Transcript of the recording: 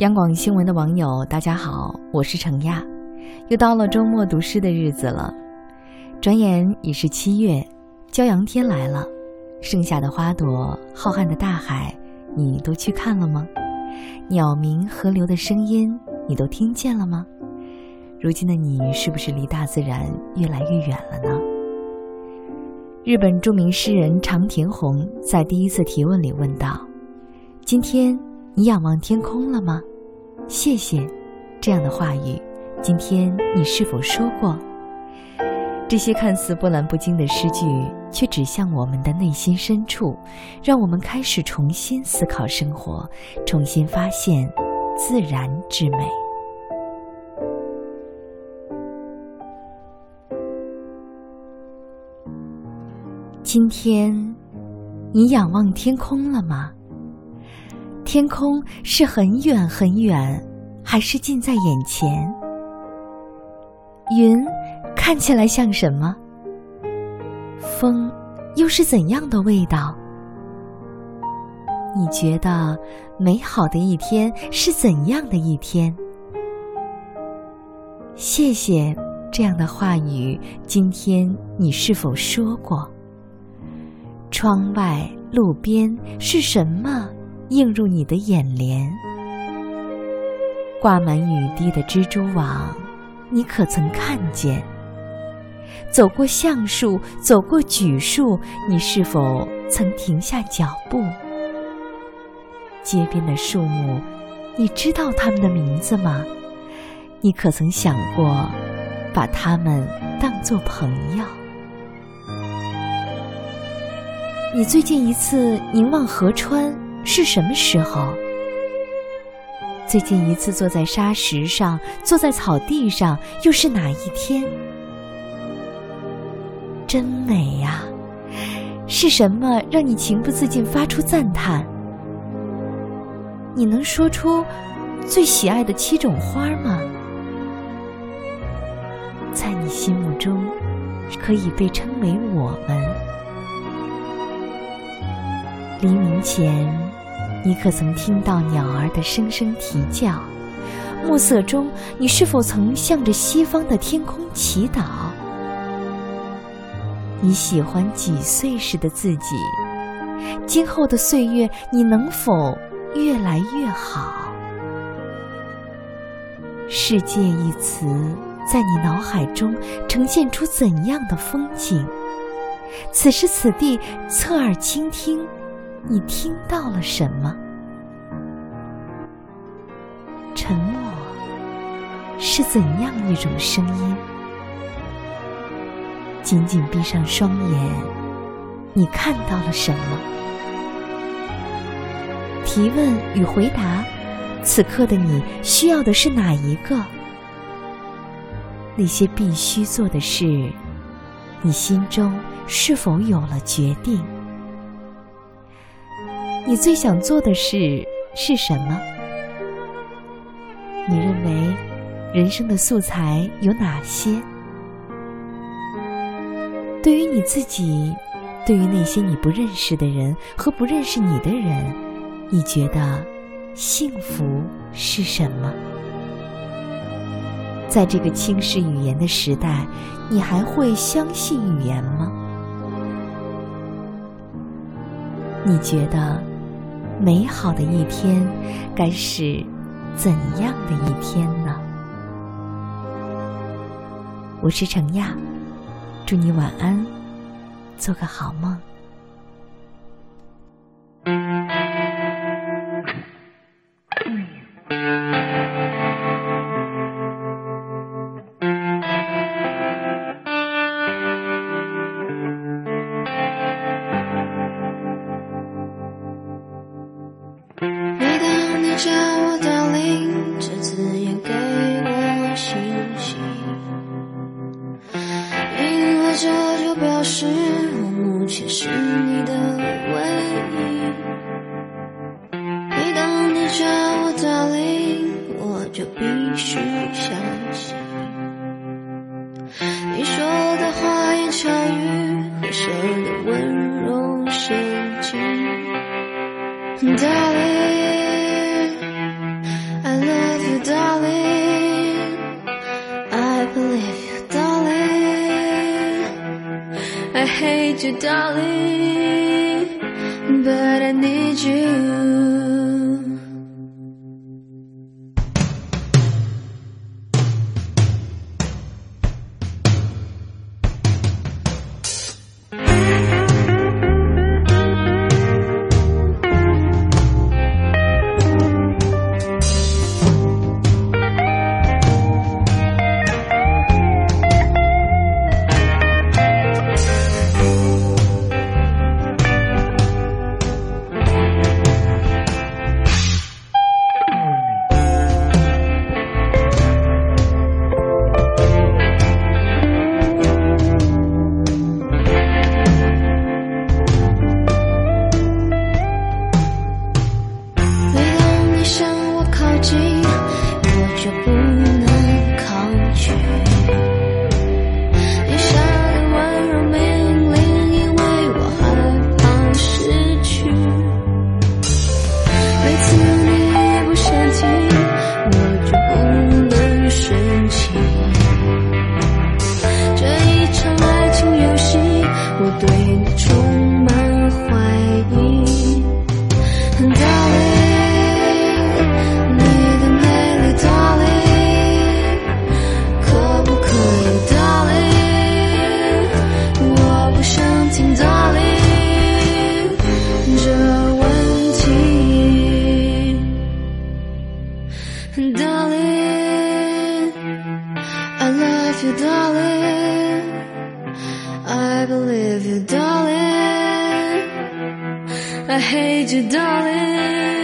央广新闻的网友，大家好，我是程亚。又到了周末读诗的日子了，转眼已是七月，骄阳天来了。盛夏的花朵，浩瀚的大海，你都去看了吗？鸟鸣河流的声音，你都听见了吗？如今的你，是不是离大自然越来越远了呢？日本著名诗人长田弘在第一次提问里问道：“今天你仰望天空了吗？”谢谢，这样的话语，今天你是否说过？这些看似波澜不惊的诗句，却指向我们的内心深处，让我们开始重新思考生活，重新发现自然之美。今天，你仰望天空了吗？天空是很远很远，还是近在眼前？云看起来像什么？风又是怎样的味道？你觉得美好的一天是怎样的一天？谢谢这样的话语，今天你是否说过？窗外、路边是什么？映入你的眼帘，挂满雨滴的蜘蛛网，你可曾看见？走过橡树，走过榉树，你是否曾停下脚步？街边的树木，你知道它们的名字吗？你可曾想过把它们当作朋友？你最近一次凝望河川？是什么时候？最近一次坐在沙石上，坐在草地上，又是哪一天？真美呀！是什么让你情不自禁发出赞叹？你能说出最喜爱的七种花吗？在你心目中，可以被称为我们。黎明前。你可曾听到鸟儿的声声啼叫？暮色中，你是否曾向着西方的天空祈祷？你喜欢几岁时的自己？今后的岁月，你能否越来越好？世界一词在你脑海中呈现出怎样的风景？此时此地，侧耳倾听。你听到了什么？沉默是怎样一种声音？紧紧闭上双眼，你看到了什么？提问与回答，此刻的你需要的是哪一个？那些必须做的事，你心中是否有了决定？你最想做的事是什么？你认为人生的素材有哪些？对于你自己，对于那些你不认识的人和不认识你的人，你觉得幸福是什么？在这个轻视语言的时代，你还会相信语言吗？你觉得？美好的一天，该是怎样的一天呢？我是程亚，祝你晚安，做个好梦。就必须相信。你说的花言巧语和谁的温柔深情，Darling，I love you，Darling，I believe you，Darling，I hate you，Darling。I hate you, darling.